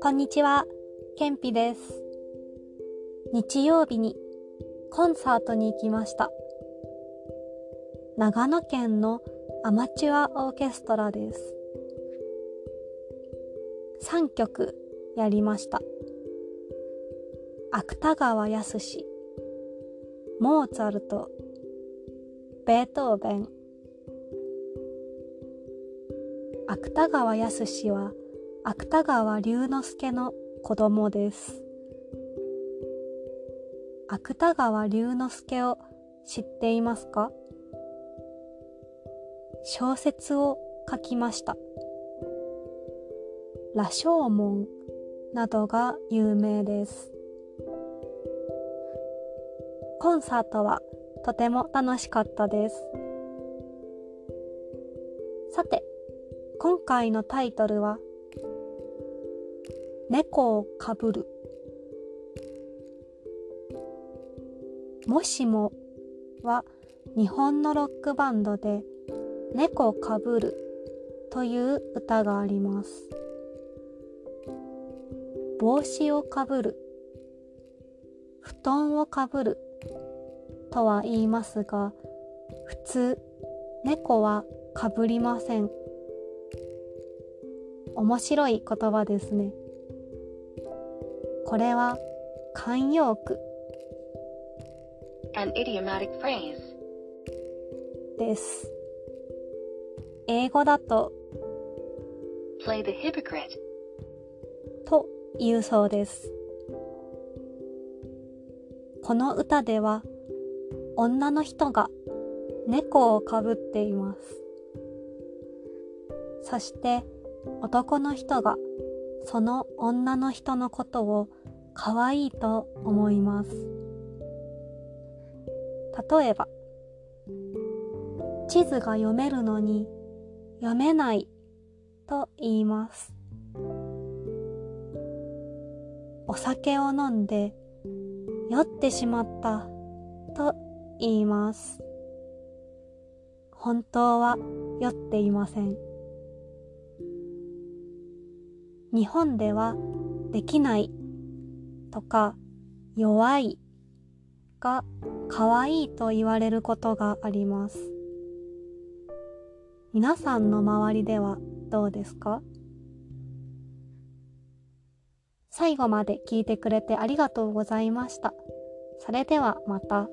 こんにちは、ケンピです。日曜日にコンサートに行きました。長野県のアマチュアオーケストラです。3曲やりました。芥川康、モーツァルト、ベートーベン。芥川康は芥川龍之介の子供です。芥川龍之介を知っていますか？小説を書きました。羅生門などが有名です。コンサートはとても楽しかったです。さて、今回のタイトルは猫をかぶる。もしもは日本のロックバンドで猫をかぶるという歌があります。帽子をかぶる。布団をかぶる。とは言いますが普通猫はかぶりません。面白い言葉ですねこれは慣用句です。英語だと play the hypocrite と言うそうです。この歌では女の人が猫をかぶっています。そして男の人がその女の人のことを可愛いと思います。例えば、地図が読めるのに読めないと言います。お酒を飲んで酔ってしまったと言います。本当は酔っていません。日本ではできないとか弱いが可愛いと言われることがあります。皆さんの周りではどうですか？最後まで聞いてくれてありがとうございました。それではまた。